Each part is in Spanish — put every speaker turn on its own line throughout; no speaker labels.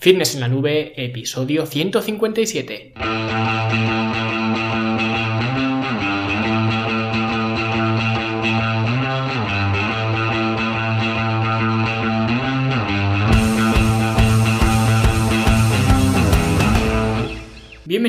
Fitness en la Nube, episodio 157.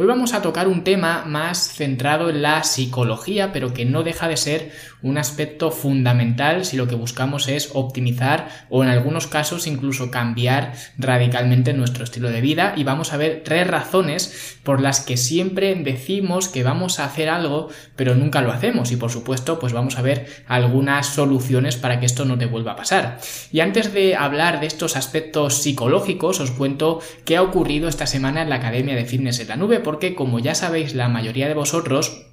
Hoy vamos a tocar un tema más centrado en la psicología, pero que no deja de ser un aspecto fundamental si lo que buscamos es optimizar o en algunos casos incluso cambiar radicalmente nuestro estilo de vida. Y vamos a ver tres razones por las que siempre decimos que vamos a hacer algo pero nunca lo hacemos. Y por supuesto pues vamos a ver algunas soluciones para que esto no te vuelva a pasar. Y antes de hablar de estos aspectos psicológicos os cuento qué ha ocurrido esta semana en la Academia de Fitness en la Nube porque como ya sabéis la mayoría de vosotros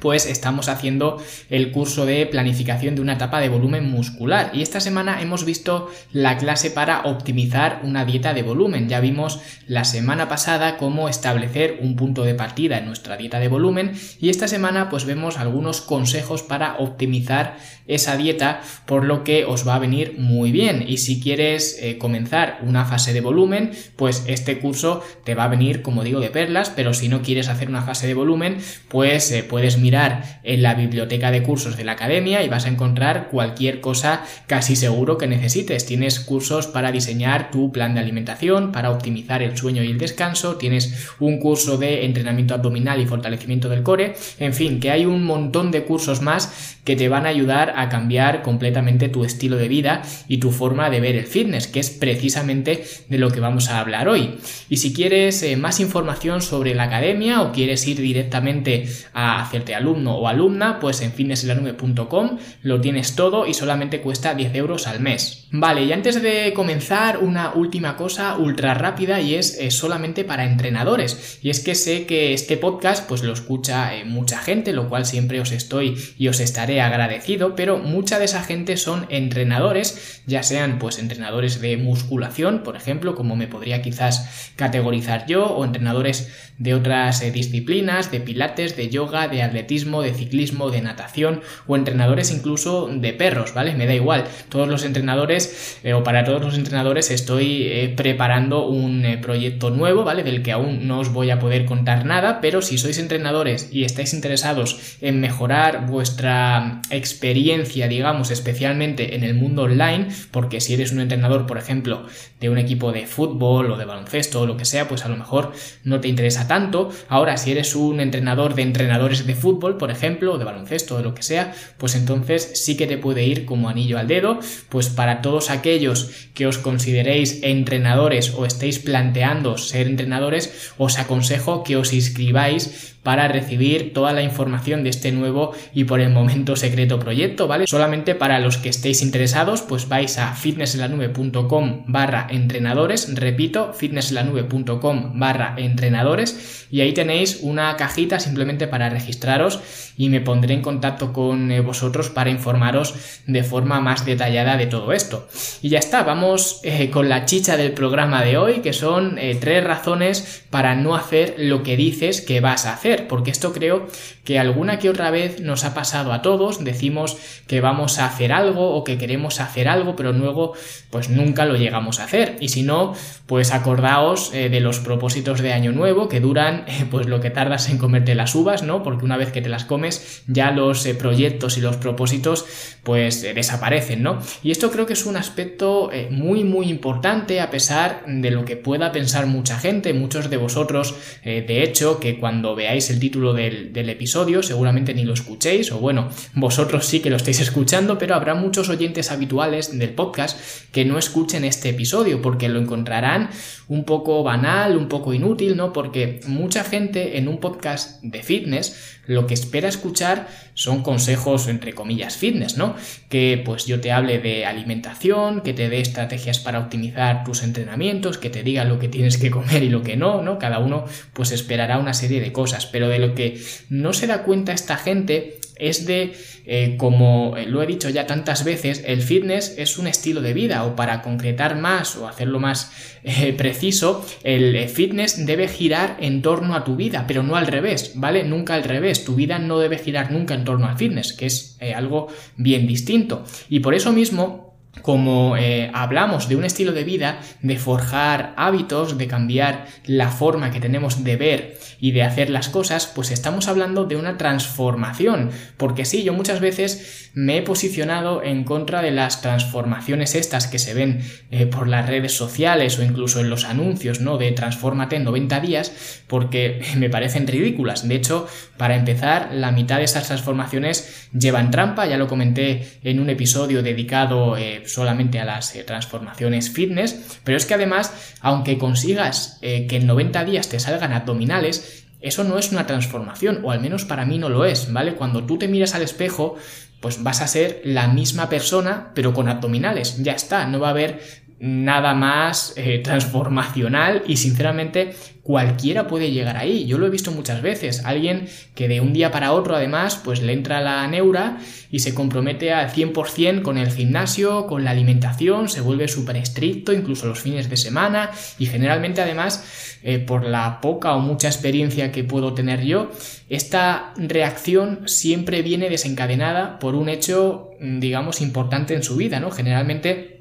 pues estamos haciendo el curso de planificación de una etapa de volumen muscular y esta semana hemos visto la clase para optimizar una dieta de volumen. Ya vimos la semana pasada cómo establecer un punto de partida en nuestra dieta de volumen y esta semana pues vemos algunos consejos para optimizar esa dieta por lo que os va a venir muy bien y si quieres eh, comenzar una fase de volumen pues este curso te va a venir como digo de perlas pero si no quieres hacer una fase de volumen pues eh, puedes mirar en la biblioteca de cursos de la academia y vas a encontrar cualquier cosa casi seguro que necesites. Tienes cursos para diseñar tu plan de alimentación, para optimizar el sueño y el descanso, tienes un curso de entrenamiento abdominal y fortalecimiento del core, en fin, que hay un montón de cursos más que te van a ayudar a cambiar completamente tu estilo de vida y tu forma de ver el fitness, que es precisamente de lo que vamos a hablar hoy. Y si quieres eh, más información sobre la academia o quieres ir directamente a hacerte alumno o alumna, pues en fitnessenlanube.com lo tienes todo y solamente cuesta 10 euros al mes. Vale, y antes de comenzar, una última cosa ultra rápida y es eh, solamente para entrenadores. Y es que sé que este podcast pues lo escucha eh, mucha gente, lo cual siempre os estoy y os estaré agradecido, pero mucha de esa gente son entrenadores, ya sean pues entrenadores de musculación, por ejemplo, como me podría quizás categorizar yo, o entrenadores de otras eh, disciplinas, de pilates, de yoga, de atletismo, de ciclismo, de natación, o entrenadores incluso de perros, ¿vale? Me da igual. Todos los entrenadores, eh, o para todos los entrenadores, estoy eh, preparando un proyecto nuevo, ¿vale? Del que aún no os voy a poder contar nada, pero si sois entrenadores y estáis interesados en mejorar vuestra experiencia, digamos, especialmente en el mundo online, porque si eres un entrenador, por ejemplo, de un equipo de fútbol o de baloncesto o lo que sea, pues a lo mejor no te interesa tanto. Ahora, si eres un entrenador de entrenadores de fútbol, por ejemplo, o de baloncesto o de lo que sea, pues entonces sí que te puede ir como anillo al dedo, pues para todos aquellos que os consideréis entrenadores o estéis planteando ser entrenadores, os aconsejo que os inscribáis para recibir toda la información de este nuevo y por el momento secreto proyecto, ¿vale? Solamente para los que estéis interesados, pues vais a fitnessenlanube.com barra entrenadores, repito, fitnessenlanube.com barra entrenadores y ahí tenéis una cajita simplemente para registraros y me pondré en contacto con eh, vosotros para informaros de forma más detallada de todo esto. Y ya está, vamos eh, con la chicha del programa de hoy, que son eh, tres razones para no hacer lo que dices que vas a hacer porque esto creo que alguna que otra vez nos ha pasado a todos, decimos que vamos a hacer algo o que queremos hacer algo, pero luego pues nunca lo llegamos a hacer. Y si no, pues acordaos eh, de los propósitos de año nuevo que duran eh, pues lo que tardas en comerte las uvas, ¿no? Porque una vez que te las comes, ya los eh, proyectos y los propósitos pues desaparecen, ¿no? Y esto creo que es un aspecto muy muy importante a pesar de lo que pueda pensar mucha gente, muchos de vosotros, de hecho, que cuando veáis el título del, episodio, seguramente ni lo escuchéis, o bueno, vosotros sí que lo estáis escuchando, pero habrá muchos oyentes habituales del podcast que no escuchen este episodio, porque lo encontrarán un poco banal, un poco inútil, ¿no? Porque mucha gente en un podcast de fitness lo que espera escuchar son consejos entre comillas fitness, ¿no? Que pues yo te hable de alimentación, que te dé estrategias para optimizar tus entrenamientos, que te diga lo que tienes que comer y lo que no, ¿no? Cada uno pues esperará una serie de cosas, pero de lo que no se da cuenta esta gente es de, eh, como lo he dicho ya tantas veces, el fitness es un estilo de vida o para concretar más o hacerlo más eh, preciso, el fitness debe girar en torno a tu vida, pero no al revés, ¿vale? Nunca al revés, tu vida no debe girar nunca en torno al fitness, que es eh, algo bien distinto. Y por eso mismo, como eh, hablamos de un estilo de vida, de forjar hábitos, de cambiar la forma que tenemos de ver y de hacer las cosas, pues estamos hablando de una transformación. Porque sí, yo muchas veces me he posicionado en contra de las transformaciones estas que se ven eh, por las redes sociales o incluso en los anuncios, ¿no? De transfórmate en 90 días, porque me parecen ridículas. De hecho, para empezar, la mitad de esas transformaciones llevan trampa, ya lo comenté en un episodio dedicado eh, solamente a las eh, transformaciones fitness, pero es que además, aunque consigas que en 90 días te salgan abdominales, eso no es una transformación, o al menos para mí no lo es, ¿vale? Cuando tú te miras al espejo, pues vas a ser la misma persona, pero con abdominales, ya está, no va a haber nada más eh, transformacional y sinceramente cualquiera puede llegar ahí. Yo lo he visto muchas veces. Alguien que de un día para otro además pues le entra la neura y se compromete al 100% con el gimnasio, con la alimentación, se vuelve súper estricto incluso los fines de semana y generalmente además eh, por la poca o mucha experiencia que puedo tener yo, esta reacción siempre viene desencadenada por un hecho digamos importante en su vida, ¿no? Generalmente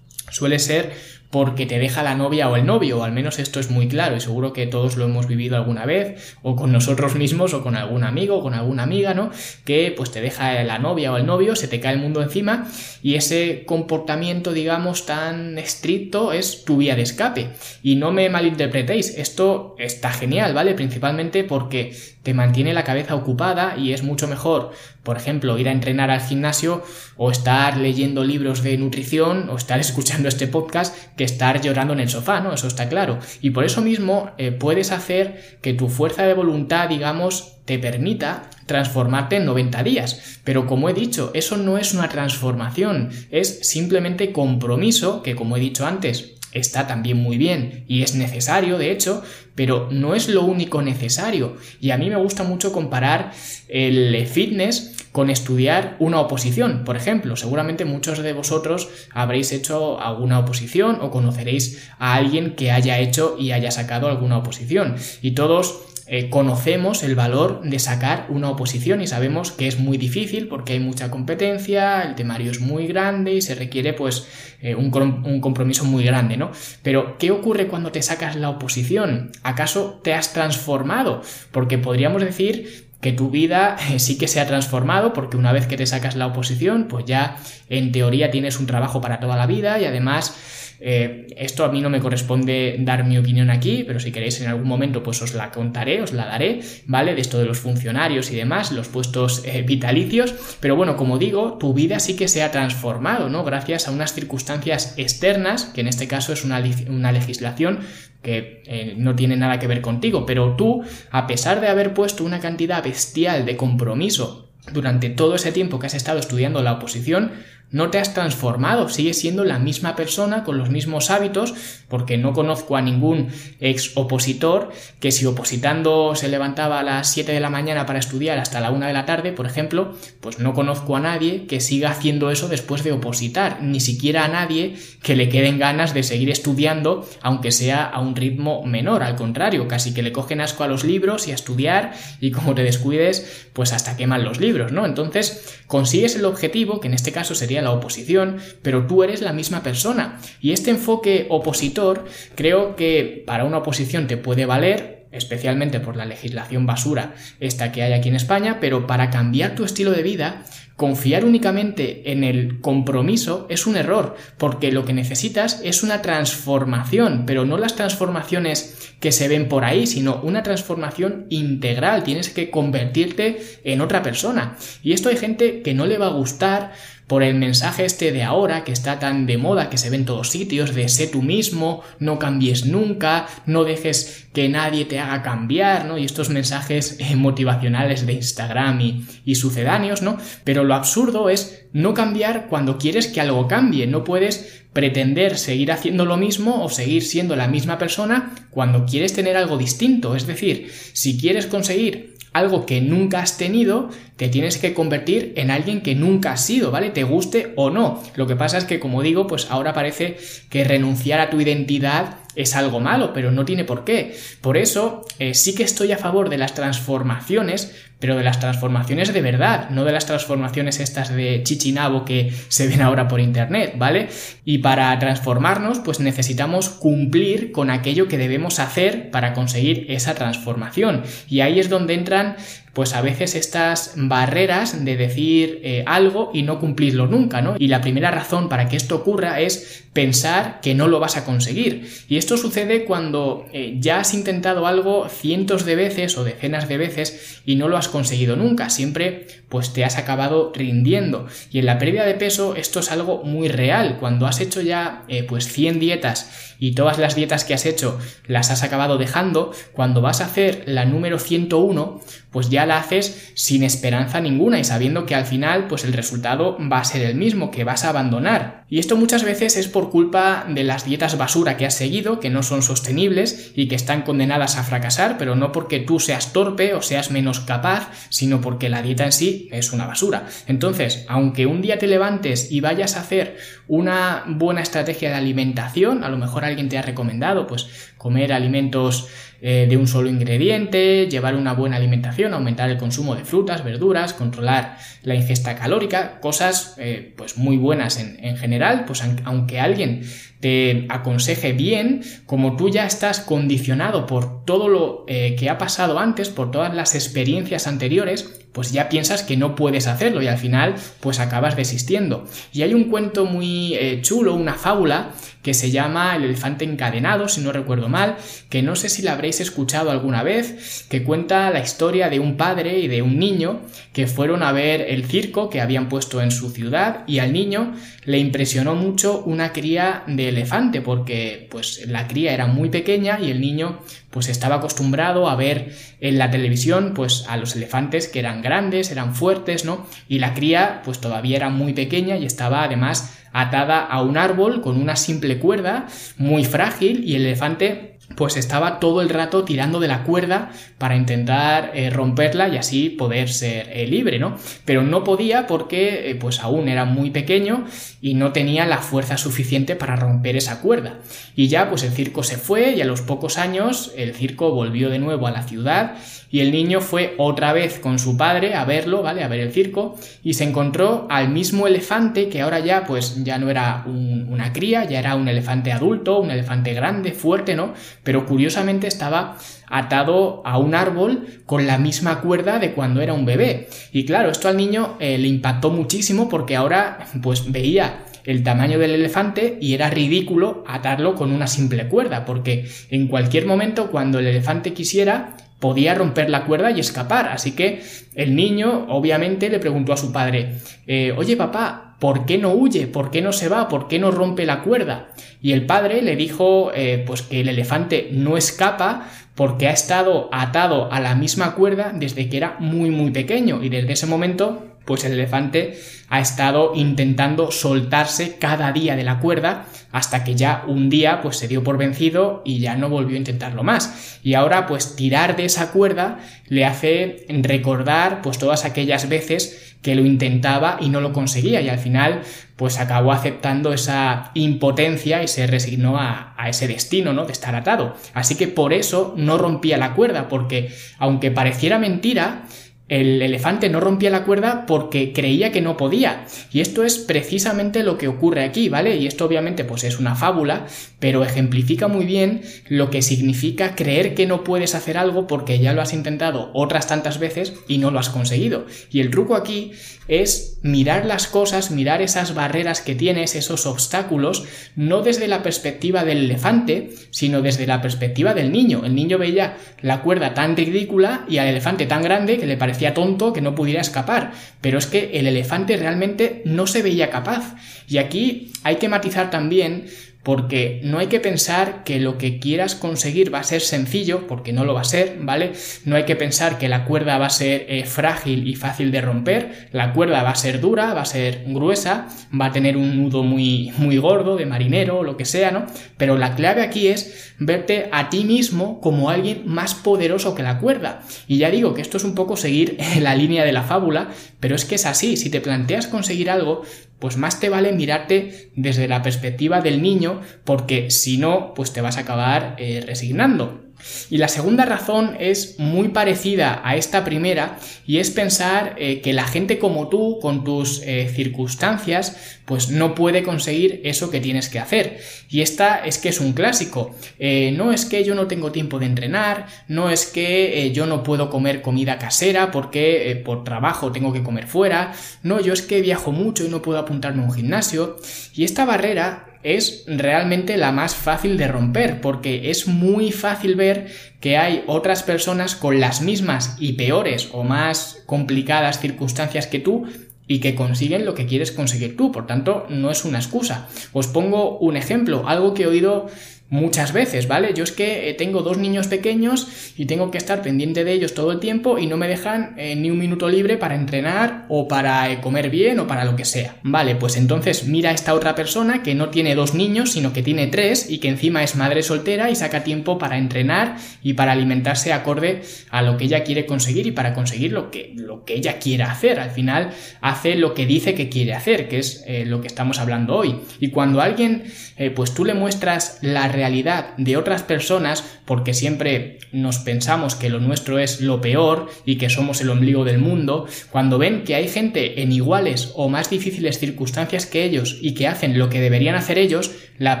suele ser porque te deja la novia o el novio, o al menos esto es muy claro y seguro que todos lo hemos vivido alguna vez, o con nosotros mismos, o con algún amigo, o con alguna amiga, ¿no? Que pues te deja la novia o el novio, se te cae el mundo encima y ese comportamiento, digamos, tan estricto es tu vía de escape. Y no me malinterpretéis, esto está genial, ¿vale? Principalmente porque te mantiene la cabeza ocupada y es mucho mejor, por ejemplo, ir a entrenar al gimnasio o estar leyendo libros de nutrición o estar escuchando este podcast que estar llorando en el sofá, ¿no? Eso está claro. Y por eso mismo eh, puedes hacer que tu fuerza de voluntad, digamos, te permita transformarte en 90 días. Pero como he dicho, eso no es una transformación, es simplemente compromiso, que como he dicho antes, está también muy bien y es necesario, de hecho, pero no es lo único necesario. Y a mí me gusta mucho comparar el fitness con estudiar una oposición. Por ejemplo, seguramente muchos de vosotros habréis hecho alguna oposición o conoceréis a alguien que haya hecho y haya sacado alguna oposición. Y todos eh, conocemos el valor de sacar una oposición y sabemos que es muy difícil porque hay mucha competencia, el temario es muy grande y se requiere pues eh, un, un, compromiso muy grande, ¿no? Pero, ¿qué ocurre cuando te sacas la oposición? ¿Acaso te has transformado? Porque podríamos decir que tu vida eh, sí que se ha transformado porque una vez que te sacas la oposición, pues ya en teoría tienes un trabajo para toda la vida y además eh, esto a mí no me corresponde dar mi opinión aquí, pero si queréis en algún momento pues os la contaré, os la daré, ¿vale? De esto de los funcionarios y demás, los puestos eh, vitalicios, pero bueno, como digo, tu vida sí que se ha transformado, ¿no? Gracias a unas circunstancias externas, que en este caso es una, una legislación que eh, no tiene nada que ver contigo, pero tú, a pesar de haber puesto una cantidad bestial de compromiso durante todo ese tiempo que has estado estudiando la oposición, no te has transformado, sigues siendo la misma persona con los mismos hábitos, porque no conozco a ningún ex opositor que si opositando se levantaba a las 7 de la mañana para estudiar hasta la 1 de la tarde, por ejemplo, pues no conozco a nadie que siga haciendo eso después de opositar, ni siquiera a nadie que le queden ganas de seguir estudiando, aunque sea a un ritmo menor, al contrario, casi que le cogen asco a los libros y a estudiar, y como te descuides, pues hasta queman los libros, ¿no? Entonces, consigues el objetivo, que en este caso sería la oposición, pero tú eres la misma persona. Y este enfoque opositor creo que para una oposición te puede valer, especialmente por la legislación basura esta que hay aquí en España, pero para cambiar tu estilo de vida, confiar únicamente en el compromiso es un error, porque lo que necesitas es una transformación, pero no las transformaciones que se ven por ahí, sino una transformación integral, tienes que convertirte en otra persona. Y esto hay gente que no le va a gustar por el mensaje este de ahora que está tan de moda, que se ve en todos sitios, de sé tú mismo, no cambies nunca, no dejes que nadie te haga cambiar, ¿no? Y estos mensajes eh, motivacionales de Instagram y, y sucedáneos, ¿no? Pero lo absurdo es no cambiar cuando quieres que algo cambie, no puedes pretender seguir haciendo lo mismo o seguir siendo la misma persona cuando quieres tener algo distinto. Es decir, si quieres conseguir algo que nunca has tenido, te tienes que convertir en alguien que nunca has sido, ¿vale? Te guste o no. Lo que pasa es que, como digo, pues ahora parece que renunciar a tu identidad es algo malo, pero no tiene por qué. Por eso eh, sí que estoy a favor de las transformaciones, pero de las transformaciones de verdad, no de las transformaciones estas de chichinabo que se ven ahora por internet, ¿vale? Y para transformarnos, pues necesitamos cumplir con aquello que debemos hacer para conseguir esa transformación. Y ahí es donde entran pues a veces estas barreras de decir eh, algo y no cumplirlo nunca, ¿no? Y la primera razón para que esto ocurra es pensar que no lo vas a conseguir. Y esto sucede cuando eh, ya has intentado algo cientos de veces o decenas de veces y no lo has conseguido nunca. Siempre pues te has acabado rindiendo. Y en la pérdida de peso esto es algo muy real. Cuando has hecho ya eh, pues 100 dietas y todas las dietas que has hecho las has acabado dejando, cuando vas a hacer la número 101, pues ya la haces sin esperanza ninguna y sabiendo que al final pues el resultado va a ser el mismo, que vas a abandonar. Y esto muchas veces es culpa de las dietas basura que has seguido, que no son sostenibles y que están condenadas a fracasar, pero no porque tú seas torpe o seas menos capaz, sino porque la dieta en sí es una basura. Entonces, aunque un día te levantes y vayas a hacer una buena estrategia de alimentación, a lo mejor alguien te ha recomendado pues comer alimentos eh, de un solo ingrediente, llevar una buena alimentación, aumentar el consumo de frutas, verduras, controlar la ingesta calórica, cosas eh, pues muy buenas en, en general, pues aunque alguien te aconseje bien, como tú ya estás condicionado por todo lo eh, que ha pasado antes, por todas las experiencias anteriores, pues ya piensas que no puedes hacerlo y al final pues acabas desistiendo. Y hay un cuento muy eh, chulo, una fábula que se llama El elefante encadenado, si no recuerdo mal, que no sé si la habréis escuchado alguna vez, que cuenta la historia de un padre y de un niño que fueron a ver el circo que habían puesto en su ciudad y al niño le impresionó mucho una cría de elefante porque pues la cría era muy pequeña y el niño pues estaba acostumbrado a ver en la televisión pues a los elefantes que eran grandes, eran fuertes, ¿no? Y la cría pues todavía era muy pequeña y estaba además atada a un árbol con una simple cuerda muy frágil y el elefante pues estaba todo el rato tirando de la cuerda para intentar eh, romperla y así poder ser eh, libre, ¿no? Pero no podía porque eh, pues aún era muy pequeño y no tenía la fuerza suficiente para romper esa cuerda. Y ya pues el circo se fue y a los pocos años el circo volvió de nuevo a la ciudad y el niño fue otra vez con su padre a verlo, ¿vale? A ver el circo y se encontró al mismo elefante que ahora ya pues ya no era una cría, ya era un elefante adulto, un elefante grande, fuerte, ¿no? Pero curiosamente estaba atado a un árbol con la misma cuerda de cuando era un bebé. Y claro, esto al niño eh, le impactó muchísimo porque ahora pues veía el tamaño del elefante y era ridículo atarlo con una simple cuerda, porque en cualquier momento cuando el elefante quisiera podía romper la cuerda y escapar. Así que el niño obviamente le preguntó a su padre, eh, oye papá, ¿por qué no huye? ¿Por qué no se va? ¿Por qué no rompe la cuerda? Y el padre le dijo eh, pues que el elefante no escapa porque ha estado atado a la misma cuerda desde que era muy muy pequeño y desde ese momento pues el elefante ha estado intentando soltarse cada día de la cuerda hasta que ya un día pues se dio por vencido y ya no volvió a intentarlo más. Y ahora pues tirar de esa cuerda le hace recordar pues todas aquellas veces que lo intentaba y no lo conseguía y al final pues acabó aceptando esa impotencia y se resignó a, ese destino, ¿no? De estar atado. Así que por eso no rompía la cuerda, porque aunque pareciera mentira, el elefante no rompía la cuerda porque creía que no podía. Y esto es precisamente lo que ocurre aquí, ¿vale? Y esto obviamente pues es una fábula, pero ejemplifica muy bien lo que significa creer que no puedes hacer algo porque ya lo has intentado otras tantas veces y no lo has conseguido. Y el truco aquí es mirar las cosas, mirar esas barreras que tienes, esos obstáculos, no desde la perspectiva del elefante, sino desde la perspectiva del niño. El niño veía la cuerda tan ridícula y al elefante tan grande que le parecía tonto que no pudiera escapar, pero es que el elefante realmente no se veía capaz. Y aquí hay que matizar también porque no hay que pensar que lo que quieras conseguir va a ser sencillo, porque no lo va a ser, ¿vale? No hay que pensar que la cuerda va a ser eh, frágil y fácil de romper, la cuerda va a ser dura, va a ser gruesa, va a tener un nudo muy, muy gordo, de marinero, o lo que sea, ¿no? Pero la clave aquí es verte a ti mismo como alguien más poderoso que la cuerda. Y ya digo que esto es un poco seguir la línea de la fábula, pero es que es así, si te planteas conseguir algo, pues más te vale mirarte desde la perspectiva del niño, porque si no, pues te vas a acabar eh, resignando. Y la segunda razón es muy parecida a esta primera y es pensar eh, que la gente como tú, con tus eh, circunstancias, pues no puede conseguir eso que tienes que hacer. Y esta es que es un clásico. Eh, no es que yo no tengo tiempo de entrenar, no es que yo no puedo comer comida casera porque por trabajo tengo que comer fuera, no, yo es que viajo mucho y no puedo apuntarme a un gimnasio. Y esta barrera es realmente la más fácil de romper, porque es muy fácil ver que hay otras personas con las mismas y peores o más complicadas circunstancias que tú y que consiguen lo que quieres conseguir tú. Por tanto, no es una excusa. Os pongo un ejemplo, algo que he oído muchas veces, ¿vale? Yo es que eh, tengo dos niños pequeños y tengo que estar pendiente de ellos todo el tiempo y no me dejan eh, ni un minuto libre para entrenar o para eh, comer bien o para lo que sea. Vale, pues entonces mira a esta otra persona que no tiene dos niños, sino que tiene tres y que encima es madre soltera y saca tiempo para entrenar y para alimentarse acorde a lo que ella quiere conseguir y para conseguir lo que, lo que ella quiera hacer. Al final hace lo que dice que quiere hacer, que es lo que estamos hablando hoy. Y cuando alguien, pues tú le muestras la realidad de otras personas porque siempre nos pensamos que lo nuestro es lo peor y que somos el ombligo del mundo, cuando ven que hay gente en iguales o más difíciles circunstancias que ellos y que hacen lo que deberían hacer ellos, la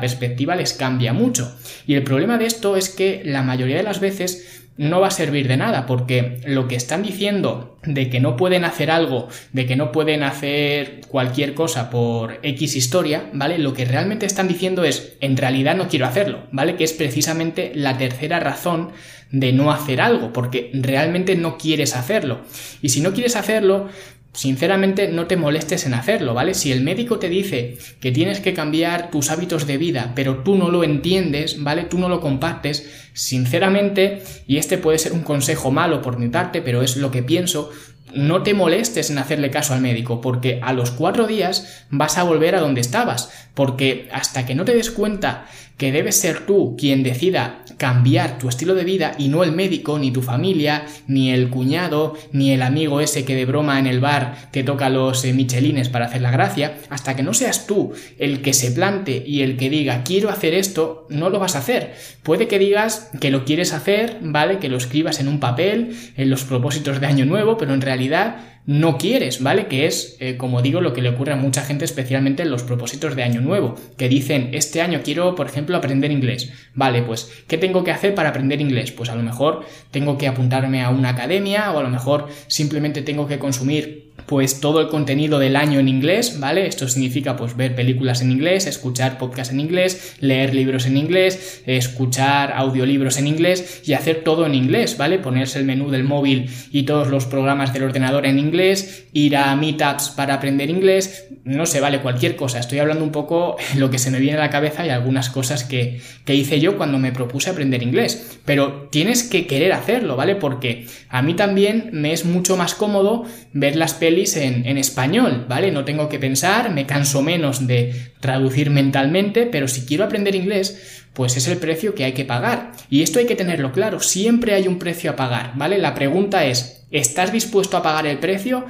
perspectiva les cambia mucho. Y el problema de esto es que la mayoría de las veces no va a servir de nada porque lo que están diciendo de que no pueden hacer algo, de que no pueden hacer cualquier cosa por X historia, ¿vale? Lo que realmente están diciendo es, en realidad no quiero hacerlo, ¿vale? Que es precisamente la tercera razón de no hacer algo, porque realmente no quieres hacerlo. Y si no quieres hacerlo, sinceramente no te molestes en hacerlo, ¿vale? Si el médico te dice que tienes que cambiar tus hábitos de vida, pero tú no lo entiendes, ¿vale? Tú no lo compartes, sinceramente, y este puede ser un consejo malo por mi parte, pero es lo que pienso, no te molestes en hacerle caso al médico, porque a los cuatro días vas a volver a donde estabas, porque hasta que no te des cuenta que debes ser tú quien decida cambiar tu estilo de vida y no el médico, ni tu familia, ni el cuñado, ni el amigo ese que de broma en el bar te toca los eh, michelines para hacer la gracia, hasta que no seas tú el que se plante y el que diga quiero hacer esto, no lo vas a hacer. Puede que digas que lo quieres hacer, ¿vale? Que lo escribas en un papel, en los propósitos de año nuevo, pero en realidad no quieres, ¿vale? Que es, eh, como digo, lo que le ocurre a mucha gente, especialmente en los propósitos de año nuevo, que dicen, este año quiero, por ejemplo, aprender inglés. Vale, pues, ¿qué tengo que hacer para aprender inglés? Pues a lo mejor tengo que apuntarme a una academia o a lo mejor simplemente tengo que consumir pues todo el contenido del año en inglés, ¿vale? Esto significa pues ver películas en inglés, escuchar podcasts en inglés, leer libros en inglés, escuchar audiolibros en inglés y hacer todo en inglés, ¿vale? Ponerse el menú del móvil y todos los programas del ordenador en inglés, ir a meetups para aprender inglés, no sé, vale, cualquier cosa. Estoy hablando un poco lo que se me viene a la cabeza y algunas cosas que, que hice yo cuando me propuse aprender inglés. Pero tienes que querer hacerlo, ¿vale? Porque a mí también me es mucho más cómodo ver las pelis en, español, ¿vale? No tengo que pensar, me canso menos de traducir mentalmente, pero si quiero aprender inglés, pues es el precio que hay que pagar. Y esto hay que tenerlo claro, siempre hay un precio a pagar, ¿vale? La pregunta es, ¿estás dispuesto a pagar el precio?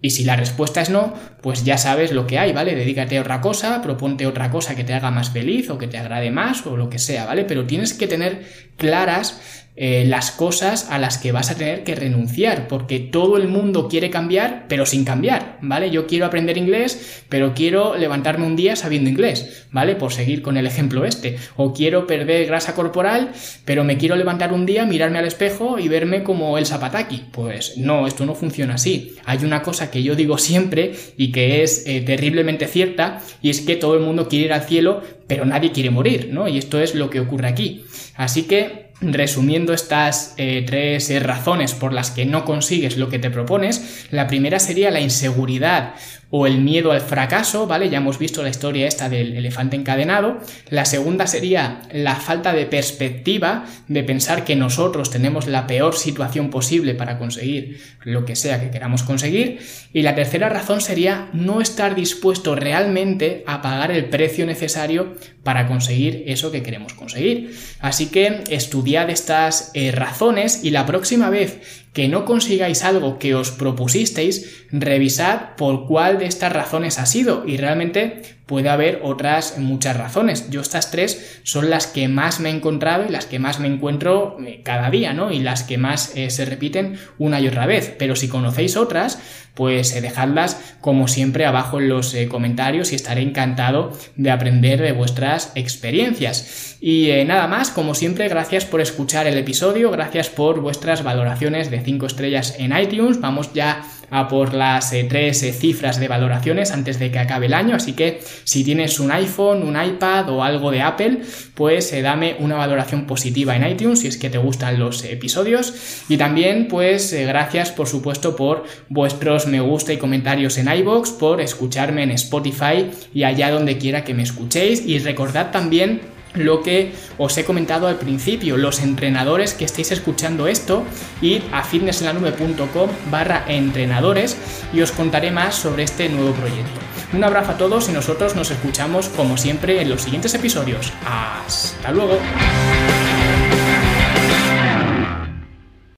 Y si la respuesta es no, pues ya sabes lo que hay, ¿vale? Dedícate a otra cosa, proponte otra cosa que te haga más feliz o que te agrade más o lo que sea, ¿vale? Pero tienes que tener claras eh, las cosas a las que vas a tener que renunciar, porque todo el mundo quiere cambiar, pero sin cambiar, ¿vale? Yo quiero aprender inglés, pero quiero levantarme un día sabiendo inglés, ¿vale? Por seguir con el ejemplo este. O quiero perder grasa corporal, pero me quiero levantar un día, mirarme al espejo y verme como el zapataki. Pues no, esto no funciona así. Hay una cosa que yo digo siempre y que es eh, terriblemente cierta, y es que todo el mundo quiere ir al cielo, pero nadie quiere morir, ¿no? Y esto es lo que ocurre aquí. Así que resumiendo estas eh, tres eh, razones por las que no consigues lo que te propones, la primera sería la inseguridad o el miedo al fracaso, ¿vale? Ya hemos visto la historia esta del elefante encadenado. La segunda sería la falta de perspectiva, de pensar que nosotros tenemos la peor situación posible para conseguir lo que sea que queramos conseguir. Y la tercera razón sería no estar dispuesto realmente a pagar el precio necesario para conseguir eso que queremos conseguir. Así que estudiad estas eh, razones y la próxima vez que no consigáis algo que os propusisteis, revisad por cuál de estas razones ha sido y realmente puede haber otras muchas razones. Yo estas tres son las que más me he encontrado y las que más me encuentro eh, cada día, ¿no? Y las que más eh, se repiten una y otra vez. Pero si conocéis otras, pues eh, dejadlas como siempre abajo en los comentarios y estaré encantado de aprender de vuestras experiencias. Y nada más, como siempre, gracias por escuchar el episodio, gracias por vuestras valoraciones de 5 estrellas en iTunes. Vamos ya a por las eh, tres eh, cifras de valoraciones antes de que acabe el año. Así que si tienes un iPhone, un iPad o algo de Apple, pues eh, dame una valoración positiva en iTunes si es que te gustan los episodios. Y también, pues gracias por supuesto por vuestros me gusta y comentarios en iBox, por escucharme en Spotify y allá donde quiera que me escuchéis. Y recordad también lo que os he comentado al principio, los entrenadores que estéis escuchando esto, id a fitnessenlanube.com barra entrenadores y os contaré más sobre este nuevo proyecto. Un abrazo a todos y nosotros nos escuchamos como siempre en los siguientes episodios. Hasta luego.